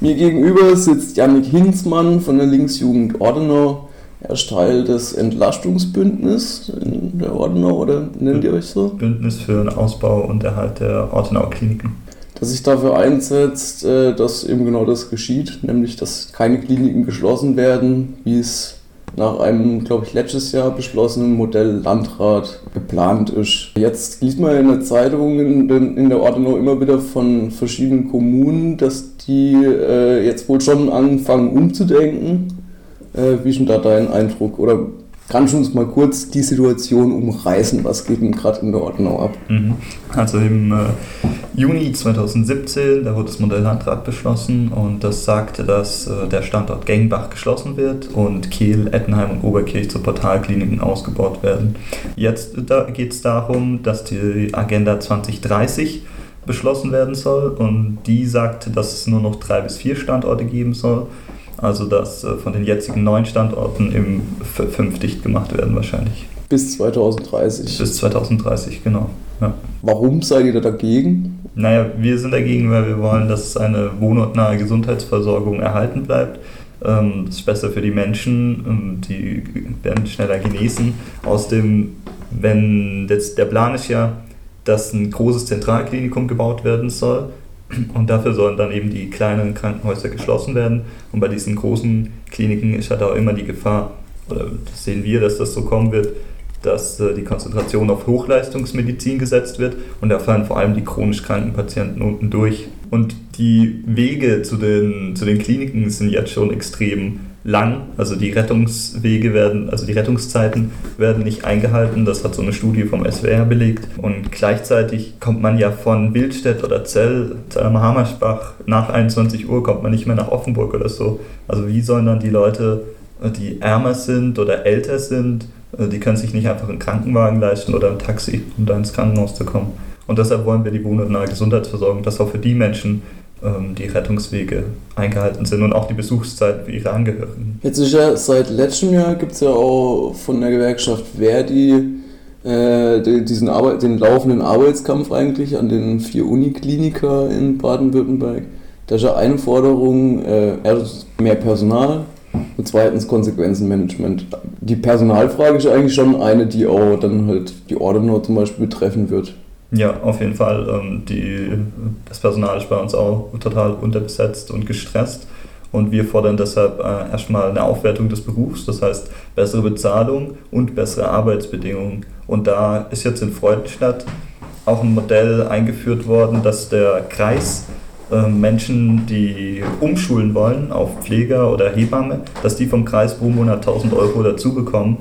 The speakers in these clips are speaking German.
Mir gegenüber sitzt Jannik Hinzmann von der Linksjugend Ordenau. Er ist Teil des Entlastungsbündnisses in der Ordenau, oder nennt ihr euch so? Bündnis für den Ausbau und Erhalt der Ordenau Kliniken. Das sich dafür einsetzt, äh, dass eben genau das geschieht, nämlich dass keine Kliniken geschlossen werden, wie es nach einem, glaube ich, letztes Jahr beschlossenen Modell Landrat geplant ist. Jetzt liest man in der Zeitung in, der Ortenau immer wieder von verschiedenen Kommunen, dass die äh, jetzt wohl schon anfangen umzudenken. Äh, wie ist denn da dein Eindruck? Oder Kannst du uns mal kurz die Situation umreißen? Was geht denn gerade in der Ordnung ab? Mhm. Also im äh, Juni 2017, da wurde das Modell Landrat beschlossen und das sagte, dass äh, der Standort Gengbach geschlossen wird und Kiel, Ettenheim und Oberkirch zu Portalkliniken ausgebaut werden. Jetzt da geht es darum, dass die Agenda 2030 beschlossen werden soll und die sagt, dass es nur noch drei bis vier Standorte geben soll also dass äh, von den jetzigen neun Standorten im fünf dicht gemacht werden wahrscheinlich. Bis 2030. Bis 2030, genau. Ja. Warum seid ihr da dagegen? Naja, wir sind dagegen, weil wir wollen, dass eine wohnortnahe Gesundheitsversorgung erhalten bleibt. Ähm, das ist besser für die Menschen, ähm, die werden schneller genesen. Außerdem, wenn jetzt der Plan ist ja, dass ein großes Zentralklinikum gebaut werden soll, und dafür sollen dann eben die kleinen Krankenhäuser geschlossen werden. Und bei diesen großen Kliniken ist halt auch immer die Gefahr, oder sehen wir, dass das so kommen wird, dass äh, die Konzentration auf Hochleistungsmedizin gesetzt wird und da fallen vor allem die chronisch kranken Patienten unten durch. Und die Wege zu den, zu den Kliniken sind jetzt schon extrem lang. Also die Rettungswege werden, also die Rettungszeiten werden nicht eingehalten. Das hat so eine Studie vom SWR belegt. Und gleichzeitig kommt man ja von Wildstedt oder Zell, Zell Hammersbach nach 21 Uhr kommt man nicht mehr nach Offenburg oder so. Also wie sollen dann die Leute, die ärmer sind oder älter sind, die können sich nicht einfach einen Krankenwagen leisten oder ein Taxi, um da ins Krankenhaus zu kommen. Und deshalb wollen wir die wohnortnahe Gesundheitsversorgung, dass auch für die Menschen ähm, die Rettungswege eingehalten sind und auch die Besuchszeit für ihre Angehörigen. Jetzt ist ja seit letztem Jahr gibt es ja auch von der Gewerkschaft Verdi äh, diesen Arbeit, den laufenden Arbeitskampf eigentlich an den vier Unikliniker in Baden-Württemberg. Da ist ja eine Forderung, äh, mehr Personal und zweitens Konsequenzenmanagement. Die Personalfrage ist eigentlich schon eine, die auch dann halt die Ordenau zum Beispiel betreffen wird. Ja, auf jeden Fall. Ähm, die, das Personal ist bei uns auch total unterbesetzt und gestresst. Und wir fordern deshalb äh, erstmal eine Aufwertung des Berufs, das heißt bessere Bezahlung und bessere Arbeitsbedingungen. Und da ist jetzt in Freudenstadt auch ein Modell eingeführt worden, dass der Kreis äh, Menschen, die umschulen wollen auf Pfleger oder Hebamme, dass die vom Kreis pro Monat 1000 Euro dazu bekommen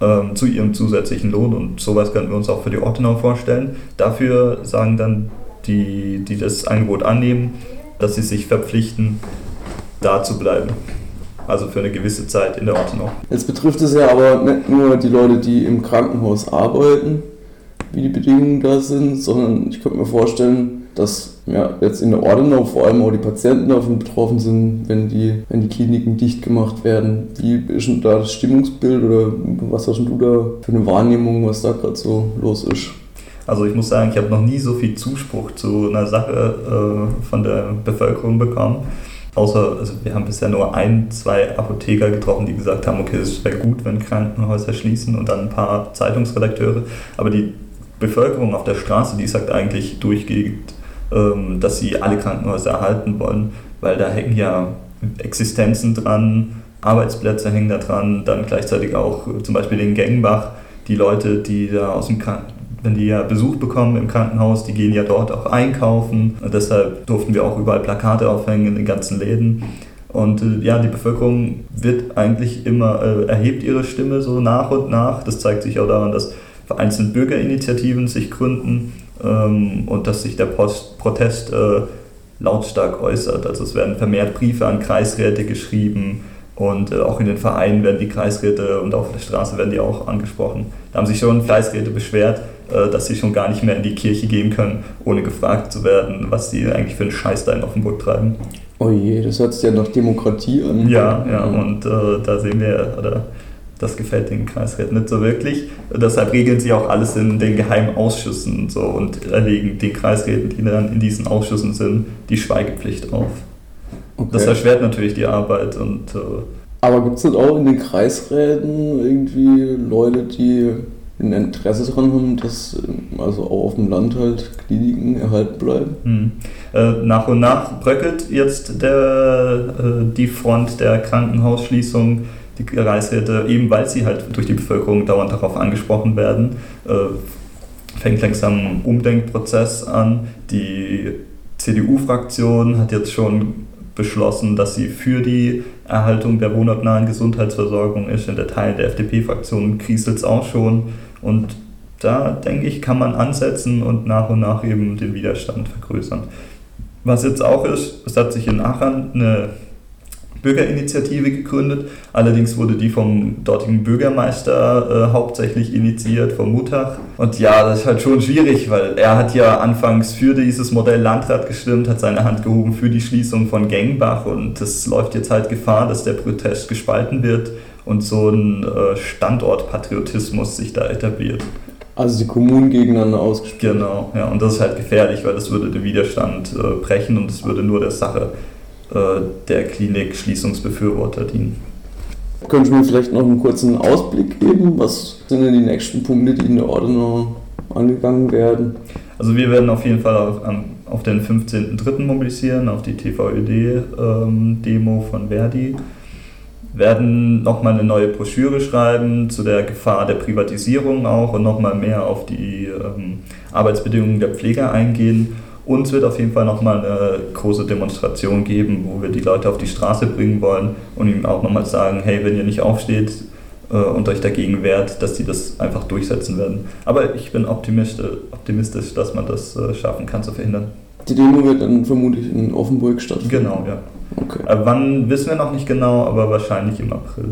ähm, zu ihrem zusätzlichen Lohn. Und sowas könnten wir uns auch für die Ortenau vorstellen. Dafür sagen dann die, die das Angebot annehmen, dass sie sich verpflichten, da zu bleiben. Also für eine gewisse Zeit in der Ortenau. Jetzt betrifft es ja aber nicht nur die Leute, die im Krankenhaus arbeiten, wie die Bedingungen da sind, sondern ich könnte mir vorstellen, dass ja, jetzt in der Ordenau vor allem auch die Patienten davon betroffen sind, wenn die, wenn die Kliniken dicht gemacht werden. Wie ist denn da das Stimmungsbild oder was hast du da für eine Wahrnehmung, was da gerade so los ist? Also ich muss sagen, ich habe noch nie so viel Zuspruch zu einer Sache äh, von der Bevölkerung bekommen. Außer, also wir haben bisher nur ein, zwei Apotheker getroffen, die gesagt haben, okay, es wäre gut, wenn Krankenhäuser schließen und dann ein paar Zeitungsredakteure. Aber die Bevölkerung auf der Straße, die sagt eigentlich durchgehend, ähm, dass sie alle Krankenhäuser erhalten wollen, weil da hängen ja Existenzen dran, Arbeitsplätze hängen da dran, dann gleichzeitig auch äh, zum Beispiel in Gengbach, die Leute, die da aus dem Krankenhaus wenn die ja Besuch bekommen im Krankenhaus, die gehen ja dort auch einkaufen. Und deshalb durften wir auch überall Plakate aufhängen in den ganzen Läden. Und äh, ja, die Bevölkerung wird eigentlich immer, äh, erhebt ihre Stimme so nach und nach. Das zeigt sich auch daran, dass vereinzelt Bürgerinitiativen sich gründen ähm, und dass sich der Post Protest äh, lautstark äußert. Also es werden vermehrt Briefe an Kreisräte geschrieben und äh, auch in den Vereinen werden die Kreisräte und auf der Straße werden die auch angesprochen. Da haben sich schon Kreisräte beschwert, äh, dass sie schon gar nicht mehr in die Kirche gehen können, ohne gefragt zu werden, was sie eigentlich für einen Scheiß da in Offenburg treiben. Oh je, das hört sich ja nach Demokratie an. Ja, ja, und äh, da sehen wir, oder das gefällt den Kreisräten nicht so wirklich. Deshalb regeln sie auch alles in den geheimen Ausschüssen so und erlegen den Kreisräten, die dann in diesen Ausschüssen sind, die Schweigepflicht auf. Okay. Das erschwert natürlich die Arbeit und. Äh Aber gibt es nicht auch in den Kreisräten irgendwie Leute, die ein Interesse daran haben, dass also auch auf dem Land halt Kliniken erhalten bleiben. Hm. Äh, nach und nach bröckelt jetzt der, äh, die Front der Krankenhausschließung. Die Kreisräte, eben weil sie halt durch die Bevölkerung dauernd darauf angesprochen werden, äh, fängt langsam ein Umdenkprozess an. Die CDU-Fraktion hat jetzt schon beschlossen, dass sie für die Erhaltung der wohnortnahen Gesundheitsversorgung ist. In der Teil der FDP-Fraktion kriselt es auch schon. Und da denke ich, kann man ansetzen und nach und nach eben den Widerstand vergrößern. Was jetzt auch ist, es hat sich in Aachen eine Bürgerinitiative gegründet. Allerdings wurde die vom dortigen Bürgermeister äh, hauptsächlich initiiert, vom Muttach. Und ja, das ist halt schon schwierig, weil er hat ja anfangs für dieses Modell Landrat gestimmt, hat seine Hand gehoben für die Schließung von Gengbach und das läuft jetzt halt Gefahr, dass der Protest gespalten wird und so ein äh, Standortpatriotismus sich da etabliert. Also die Kommunen gegeneinander ausgespielt. Genau, ja, und das ist halt gefährlich, weil das würde den Widerstand äh, brechen und es würde nur der Sache äh, der Klinik-Schließungsbefürworter dienen. Können Sie mir vielleicht noch einen kurzen Ausblick geben? Was sind denn die nächsten Punkte, die in der Ordnung angegangen werden? Also wir werden auf jeden Fall auf, auf den 15.03. mobilisieren, auf die TVÖD-Demo ähm, von Verdi. Werden nochmal eine neue Broschüre schreiben zu der Gefahr der Privatisierung auch und nochmal mehr auf die ähm, Arbeitsbedingungen der Pfleger eingehen und es wird auf jeden Fall nochmal eine große Demonstration geben, wo wir die Leute auf die Straße bringen wollen und ihnen auch nochmal sagen, hey, wenn ihr nicht aufsteht äh, und euch dagegen wehrt, dass sie das einfach durchsetzen werden. Aber ich bin optimistisch, dass man das äh, schaffen kann zu verhindern. Die Demo wird dann vermutlich in Offenburg stattfinden? Genau, ja. Okay. Äh, wann wissen wir noch nicht genau, aber wahrscheinlich im April.